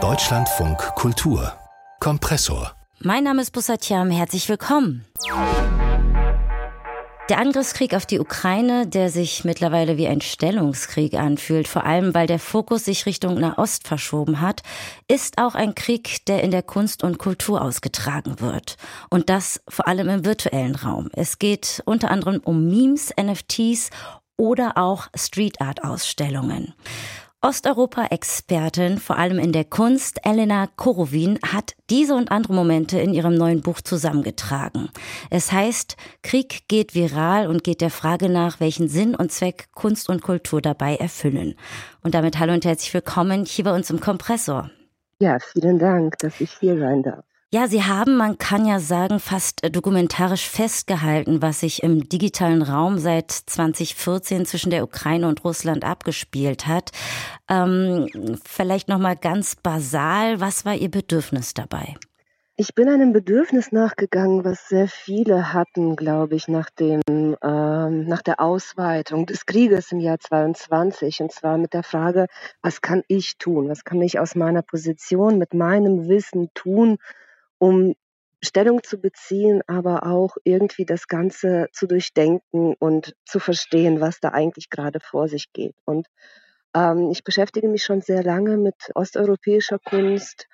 Deutschlandfunk Kultur Kompressor. Mein Name ist Bussatiam, herzlich willkommen. Der Angriffskrieg auf die Ukraine, der sich mittlerweile wie ein Stellungskrieg anfühlt, vor allem weil der Fokus sich Richtung Nahost verschoben hat, ist auch ein Krieg, der in der Kunst und Kultur ausgetragen wird. Und das vor allem im virtuellen Raum. Es geht unter anderem um Memes, NFTs oder auch Street Art Ausstellungen. Osteuropa-Expertin, vor allem in der Kunst, Elena Korowin, hat diese und andere Momente in ihrem neuen Buch zusammengetragen. Es heißt, Krieg geht viral und geht der Frage nach, welchen Sinn und Zweck Kunst und Kultur dabei erfüllen. Und damit hallo und herzlich willkommen hier bei uns im Kompressor. Ja, vielen Dank, dass ich hier sein darf. Ja, Sie haben, man kann ja sagen, fast äh, dokumentarisch festgehalten, was sich im digitalen Raum seit 2014 zwischen der Ukraine und Russland abgespielt hat. Ähm, vielleicht noch mal ganz basal, was war Ihr Bedürfnis dabei? Ich bin einem Bedürfnis nachgegangen, was sehr viele hatten, glaube ich, nach dem ähm, nach der Ausweitung des Krieges im Jahr 22 und zwar mit der Frage, was kann ich tun? Was kann ich aus meiner Position mit meinem Wissen tun, um Stellung zu beziehen, aber auch irgendwie das Ganze zu durchdenken und zu verstehen, was da eigentlich gerade vor sich geht. Und ähm, ich beschäftige mich schon sehr lange mit osteuropäischer Kunst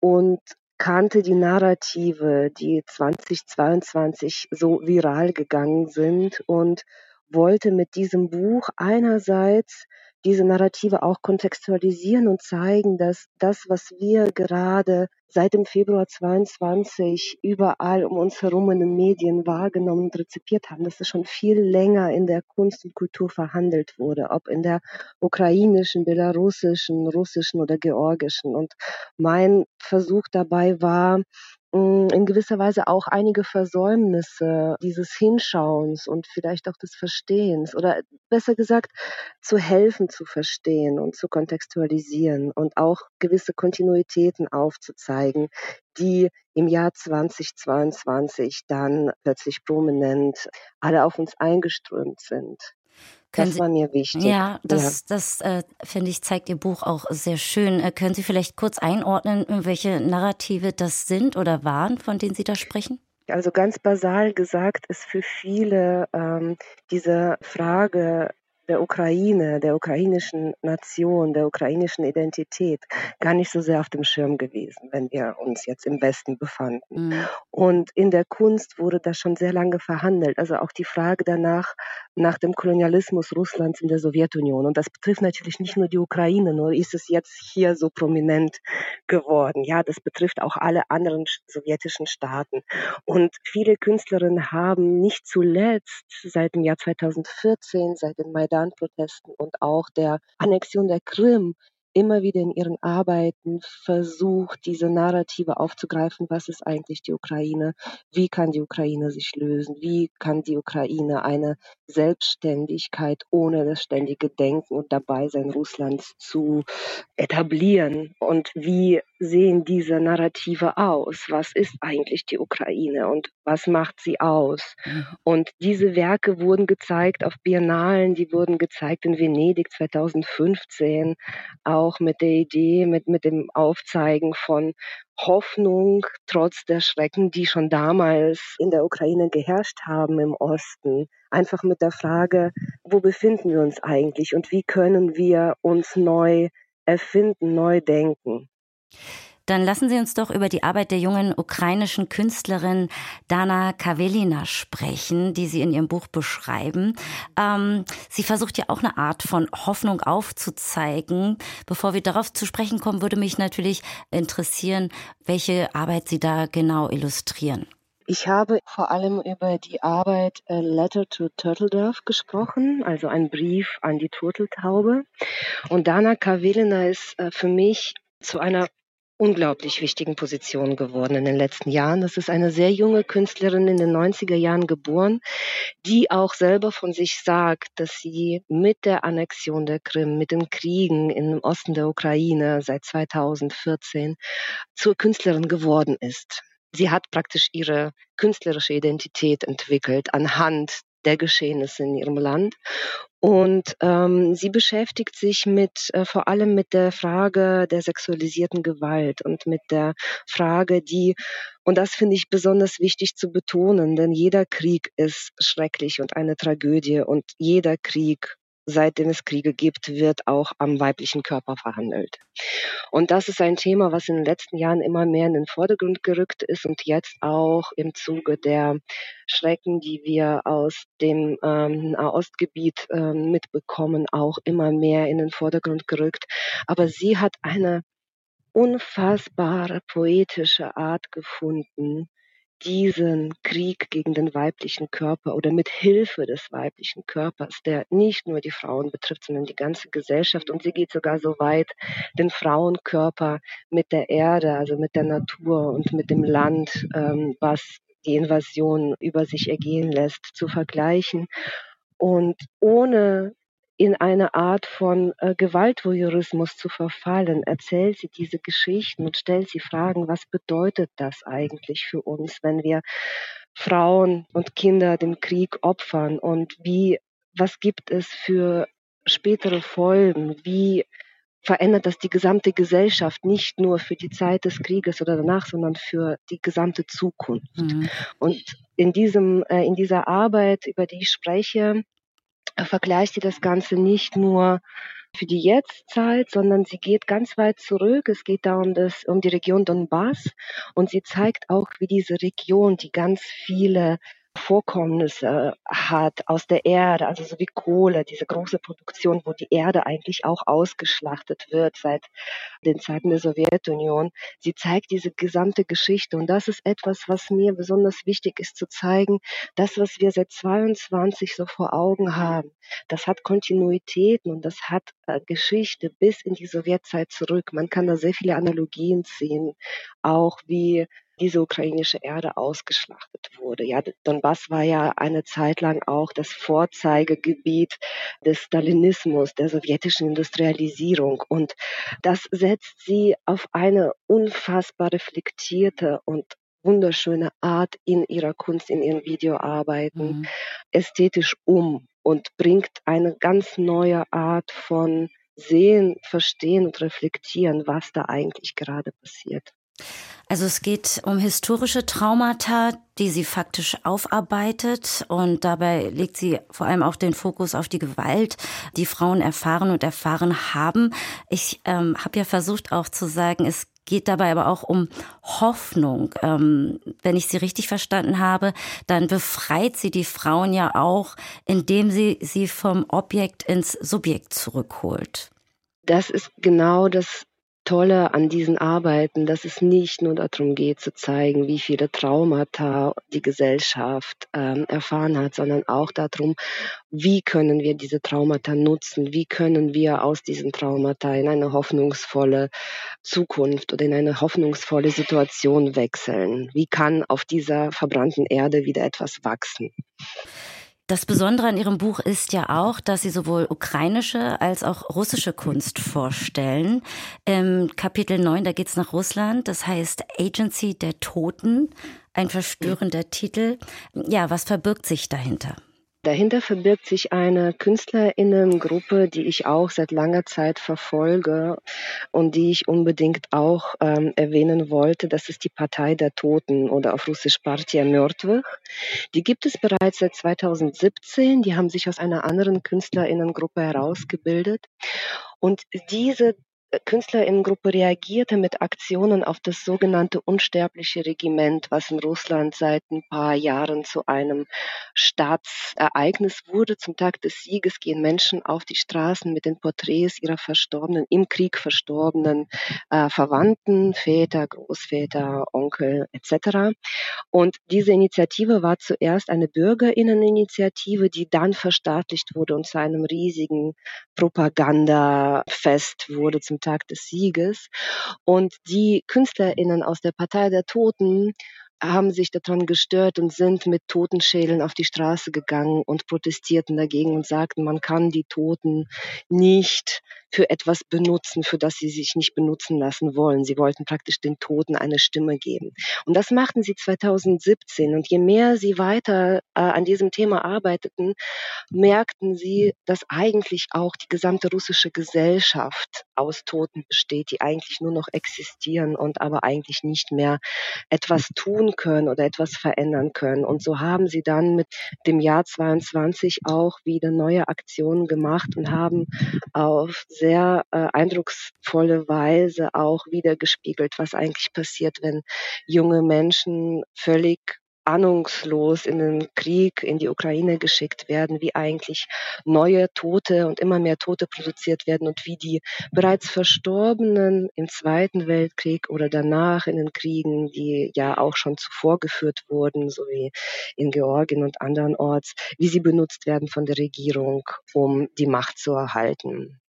und kannte die Narrative, die 2022 so viral gegangen sind und wollte mit diesem Buch einerseits diese Narrative auch kontextualisieren und zeigen, dass das, was wir gerade seit dem Februar 22 überall um uns herum in den Medien wahrgenommen und rezipiert haben, dass es schon viel länger in der Kunst und Kultur verhandelt wurde, ob in der ukrainischen, belarussischen, russischen oder georgischen. Und mein Versuch dabei war, in gewisser Weise auch einige Versäumnisse dieses Hinschauens und vielleicht auch des Verstehens oder besser gesagt zu helfen zu verstehen und zu kontextualisieren und auch gewisse Kontinuitäten aufzuzeigen, die im Jahr 2022 dann plötzlich prominent alle auf uns eingeströmt sind. Können das war mir wichtig. Ja, das, ja. das äh, finde ich, zeigt Ihr Buch auch sehr schön. Äh, können Sie vielleicht kurz einordnen, welche Narrative das sind oder waren, von denen Sie da sprechen? Also ganz basal gesagt ist für viele ähm, diese Frage der Ukraine, der ukrainischen Nation, der ukrainischen Identität gar nicht so sehr auf dem Schirm gewesen, wenn wir uns jetzt im Westen befanden. Mhm. Und in der Kunst wurde das schon sehr lange verhandelt. Also auch die Frage danach, nach dem Kolonialismus Russlands in der Sowjetunion. Und das betrifft natürlich nicht nur die Ukraine, nur ist es jetzt hier so prominent geworden. Ja, das betrifft auch alle anderen sowjetischen Staaten. Und viele Künstlerinnen haben nicht zuletzt seit dem Jahr 2014, seit den Maidan Maidan-Protesten und auch der Annexion der Krim immer wieder in ihren Arbeiten versucht, diese Narrative aufzugreifen, was ist eigentlich die Ukraine, wie kann die Ukraine sich lösen, wie kann die Ukraine eine Selbstständigkeit ohne das ständige Denken und Dabeisein Russlands zu etablieren und wie sehen diese Narrative aus, was ist eigentlich die Ukraine und was macht sie aus. Und diese Werke wurden gezeigt auf Biennalen, die wurden gezeigt in Venedig 2015, auch auch mit der Idee, mit, mit dem Aufzeigen von Hoffnung trotz der Schrecken, die schon damals in der Ukraine geherrscht haben im Osten. Einfach mit der Frage, wo befinden wir uns eigentlich und wie können wir uns neu erfinden, neu denken. Dann lassen Sie uns doch über die Arbeit der jungen ukrainischen Künstlerin Dana Kavelina sprechen, die Sie in Ihrem Buch beschreiben. Ähm, sie versucht ja auch eine Art von Hoffnung aufzuzeigen. Bevor wir darauf zu sprechen kommen, würde mich natürlich interessieren, welche Arbeit Sie da genau illustrieren. Ich habe vor allem über die Arbeit A Letter to Turtledove gesprochen, also ein Brief an die Turteltaube. Und Dana Kavelina ist äh, für mich zu einer unglaublich wichtigen Position geworden in den letzten Jahren. Das ist eine sehr junge Künstlerin in den 90er Jahren geboren, die auch selber von sich sagt, dass sie mit der Annexion der Krim, mit den Kriegen im Osten der Ukraine seit 2014 zur Künstlerin geworden ist. Sie hat praktisch ihre künstlerische Identität entwickelt anhand der Geschehnisse in ihrem Land Und ähm, sie beschäftigt sich mit äh, vor allem mit der Frage der sexualisierten Gewalt und mit der Frage, die und das finde ich besonders wichtig zu betonen, denn jeder Krieg ist schrecklich und eine Tragödie und jeder Krieg seitdem es Kriege gibt, wird auch am weiblichen Körper verhandelt. Und das ist ein Thema, was in den letzten Jahren immer mehr in den Vordergrund gerückt ist und jetzt auch im Zuge der Schrecken, die wir aus dem ähm, Ostgebiet ähm, mitbekommen, auch immer mehr in den Vordergrund gerückt. Aber sie hat eine unfassbare poetische Art gefunden, diesen Krieg gegen den weiblichen Körper oder mit Hilfe des weiblichen Körpers, der nicht nur die Frauen betrifft, sondern die ganze Gesellschaft. Und sie geht sogar so weit, den Frauenkörper mit der Erde, also mit der Natur und mit dem Land, ähm, was die Invasion über sich ergehen lässt, zu vergleichen. Und ohne in eine Art von äh, Gewaltvoyeurismus zu verfallen, erzählt sie diese Geschichten und stellt sie Fragen, was bedeutet das eigentlich für uns, wenn wir Frauen und Kinder den Krieg opfern und wie, was gibt es für spätere Folgen, wie verändert das die gesamte Gesellschaft, nicht nur für die Zeit des Krieges oder danach, sondern für die gesamte Zukunft. Mhm. Und in diesem, äh, in dieser Arbeit, über die ich spreche, vergleicht sie das Ganze nicht nur für die Jetztzeit, sondern sie geht ganz weit zurück. Es geht da um, das, um die Region Donbass und sie zeigt auch, wie diese Region, die ganz viele Vorkommnisse hat aus der Erde, also so wie Kohle, diese große Produktion, wo die Erde eigentlich auch ausgeschlachtet wird seit den Zeiten der Sowjetunion. Sie zeigt diese gesamte Geschichte und das ist etwas, was mir besonders wichtig ist zu zeigen. Das, was wir seit 22 so vor Augen haben, das hat Kontinuitäten und das hat äh, Geschichte bis in die Sowjetzeit zurück. Man kann da sehr viele Analogien ziehen, auch wie diese ukrainische Erde ausgeschlachtet wurde. Ja, Donbass war ja eine Zeit lang auch das Vorzeigegebiet des Stalinismus, der sowjetischen Industrialisierung. Und das setzt sie auf eine unfassbar reflektierte und wunderschöne Art in ihrer Kunst, in ihren Videoarbeiten mhm. ästhetisch um und bringt eine ganz neue Art von Sehen, Verstehen und Reflektieren, was da eigentlich gerade passiert. Also es geht um historische Traumata, die sie faktisch aufarbeitet und dabei legt sie vor allem auch den Fokus auf die Gewalt, die Frauen erfahren und erfahren haben. Ich ähm, habe ja versucht auch zu sagen, es geht dabei aber auch um Hoffnung. Ähm, wenn ich sie richtig verstanden habe, dann befreit sie die Frauen ja auch, indem sie sie vom Objekt ins Subjekt zurückholt. Das ist genau das Tolle an diesen Arbeiten, dass es nicht nur darum geht zu zeigen, wie viele Traumata die Gesellschaft ähm, erfahren hat, sondern auch darum, wie können wir diese Traumata nutzen, wie können wir aus diesen Traumata in eine hoffnungsvolle Zukunft oder in eine hoffnungsvolle Situation wechseln. Wie kann auf dieser verbrannten Erde wieder etwas wachsen? Das Besondere an Ihrem Buch ist ja auch, dass Sie sowohl ukrainische als auch russische Kunst vorstellen. Im Kapitel 9, da geht es nach Russland, das heißt Agency der Toten, ein verstörender Titel. Ja, was verbirgt sich dahinter? Dahinter verbirgt sich eine Künstlerinnengruppe, die ich auch seit langer Zeit verfolge und die ich unbedingt auch ähm, erwähnen wollte. Das ist die Partei der Toten oder auf Russisch Partia Mörtwich. Die gibt es bereits seit 2017. Die haben sich aus einer anderen Künstlerinnengruppe herausgebildet. Und diese Künstlerinnengruppe reagierte mit Aktionen auf das sogenannte unsterbliche Regiment, was in Russland seit ein paar Jahren zu einem Staatsereignis wurde. Zum Tag des Sieges gehen Menschen auf die Straßen mit den Porträts ihrer verstorbenen, im Krieg verstorbenen äh, Verwandten, Väter, Großväter, Onkel etc. Und diese Initiative war zuerst eine Bürgerinneninitiative, die dann verstaatlicht wurde und zu einem riesigen Propagandafest wurde zum Tag des Sieges. Und die KünstlerInnen aus der Partei der Toten haben sich daran gestört und sind mit Totenschädeln auf die Straße gegangen und protestierten dagegen und sagten, man kann die Toten nicht für etwas benutzen, für das sie sich nicht benutzen lassen wollen. Sie wollten praktisch den Toten eine Stimme geben. Und das machten sie 2017. Und je mehr sie weiter äh, an diesem Thema arbeiteten, merkten sie, dass eigentlich auch die gesamte russische Gesellschaft aus Toten besteht, die eigentlich nur noch existieren und aber eigentlich nicht mehr etwas tun können oder etwas verändern können. Und so haben sie dann mit dem Jahr 22 auch wieder neue Aktionen gemacht und haben auf sehr äh, eindrucksvolle Weise auch wieder gespiegelt, was eigentlich passiert, wenn junge Menschen völlig ahnungslos in den Krieg in die Ukraine geschickt werden, wie eigentlich neue Tote und immer mehr Tote produziert werden und wie die bereits Verstorbenen im Zweiten Weltkrieg oder danach in den Kriegen, die ja auch schon zuvor geführt wurden, so wie in Georgien und andernorts, wie sie benutzt werden von der Regierung, um die Macht zu erhalten.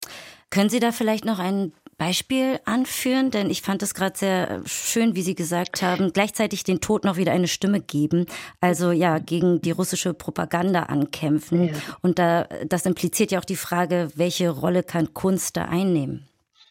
Können Sie da vielleicht noch ein Beispiel anführen? Denn ich fand es gerade sehr äh, schön, wie Sie gesagt haben, gleichzeitig den Tod noch wieder eine Stimme geben. Also ja, gegen die russische Propaganda ankämpfen. Ja. Und da, das impliziert ja auch die Frage, welche Rolle kann Kunst da einnehmen?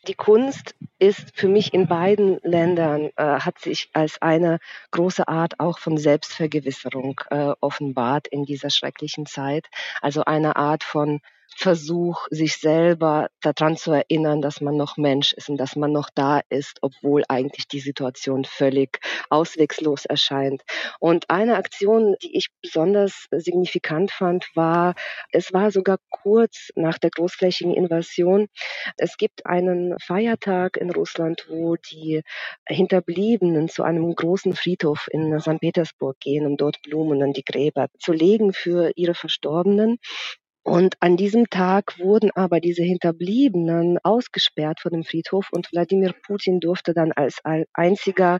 Die Kunst ist für mich in beiden Ländern, äh, hat sich als eine große Art auch von Selbstvergewisserung äh, offenbart in dieser schrecklichen Zeit. Also eine Art von Versuch, sich selber daran zu erinnern, dass man noch Mensch ist und dass man noch da ist, obwohl eigentlich die Situation völlig auswegslos erscheint. Und eine Aktion, die ich besonders signifikant fand, war, es war sogar kurz nach der großflächigen Invasion. Es gibt einen Feiertag in Russland, wo die Hinterbliebenen zu einem großen Friedhof in St. Petersburg gehen, um dort Blumen an die Gräber zu legen für ihre Verstorbenen. Und an diesem Tag wurden aber diese Hinterbliebenen ausgesperrt von dem Friedhof und Wladimir Putin durfte dann als einziger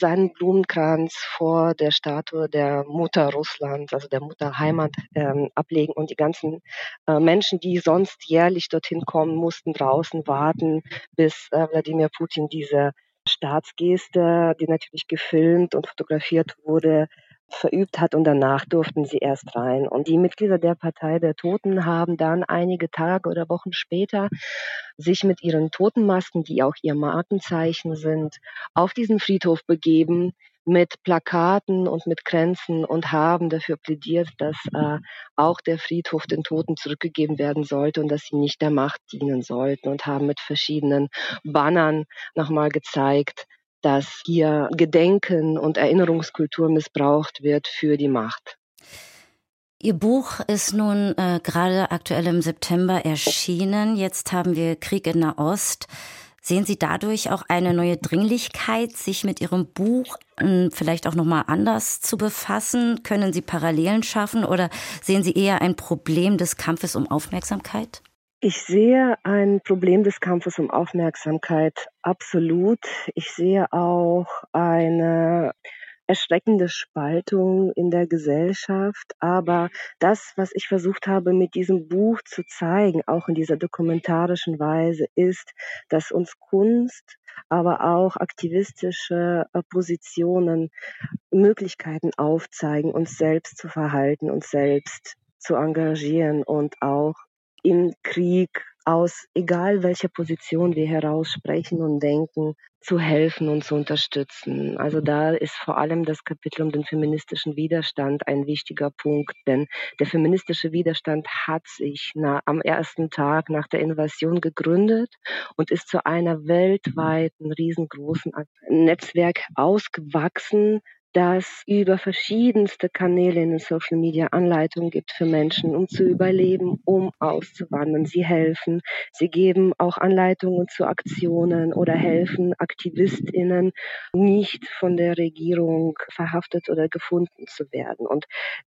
seinen Blumenkranz vor der Statue der Mutter Russlands, also der Mutter Heimat, ähm, ablegen. Und die ganzen äh, Menschen, die sonst jährlich dorthin kommen, mussten draußen warten, bis äh, Wladimir Putin diese Staatsgeste, die natürlich gefilmt und fotografiert wurde, verübt hat und danach durften sie erst rein. Und die Mitglieder der Partei der Toten haben dann einige Tage oder Wochen später sich mit ihren Totenmasken, die auch ihr Markenzeichen sind, auf diesen Friedhof begeben mit Plakaten und mit Kränzen und haben dafür plädiert, dass äh, auch der Friedhof den Toten zurückgegeben werden sollte und dass sie nicht der Macht dienen sollten und haben mit verschiedenen Bannern nochmal gezeigt, dass hier Gedenken und Erinnerungskultur missbraucht wird für die Macht. Ihr Buch ist nun äh, gerade aktuell im September erschienen. Jetzt haben wir Krieg in Nahost. Sehen Sie dadurch auch eine neue Dringlichkeit, sich mit Ihrem Buch äh, vielleicht auch nochmal anders zu befassen? Können Sie Parallelen schaffen oder sehen Sie eher ein Problem des Kampfes um Aufmerksamkeit? Ich sehe ein Problem des Kampfes um Aufmerksamkeit absolut. Ich sehe auch eine erschreckende Spaltung in der Gesellschaft. Aber das, was ich versucht habe, mit diesem Buch zu zeigen, auch in dieser dokumentarischen Weise, ist, dass uns Kunst, aber auch aktivistische äh, Positionen Möglichkeiten aufzeigen, uns selbst zu verhalten, uns selbst zu engagieren und auch im Krieg aus egal welcher Position wir heraussprechen und denken, zu helfen und zu unterstützen. Also da ist vor allem das Kapitel um den feministischen Widerstand ein wichtiger Punkt, denn der feministische Widerstand hat sich na, am ersten Tag nach der Invasion gegründet und ist zu einer weltweiten riesengroßen Netzwerk ausgewachsen, dass über verschiedenste Kanäle in den Social Media Anleitungen gibt für Menschen, um zu überleben, um auszuwandern. Sie helfen, sie geben auch Anleitungen zu Aktionen oder helfen AktivistInnen nicht von der Regierung verhaftet oder gefunden zu werden. Und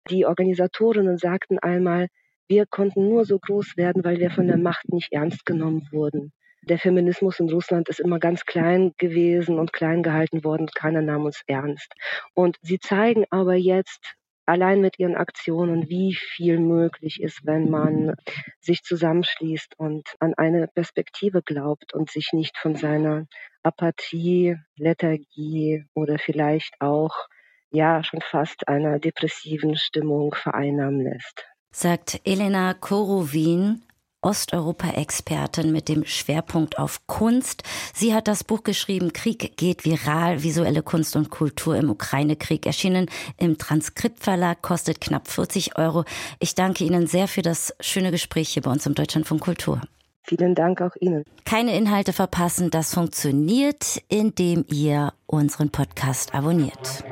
die Organisatorinnen sagten einmal, wir konnten nur so groß werden, weil wir von der Macht nicht ernst genommen wurden der Feminismus in Russland ist immer ganz klein gewesen und klein gehalten worden. Keiner nahm uns ernst. Und sie zeigen aber jetzt allein mit ihren Aktionen, wie viel möglich ist, wenn man sich zusammenschließt und an eine Perspektive glaubt und sich nicht von seiner Apathie, Lethargie oder vielleicht auch ja schon fast einer depressiven Stimmung vereinnahmen lässt. Sagt Elena Korowin, Osteuropa-Expertin mit dem Schwerpunkt auf Kunst. Sie hat das Buch geschrieben, Krieg geht viral, visuelle Kunst und Kultur im Ukraine-Krieg, erschienen im Transkriptverlag, kostet knapp 40 Euro. Ich danke Ihnen sehr für das schöne Gespräch hier bei uns im Deutschlandfunk Kultur. Vielen Dank auch Ihnen. Keine Inhalte verpassen, das funktioniert, indem ihr unseren Podcast abonniert.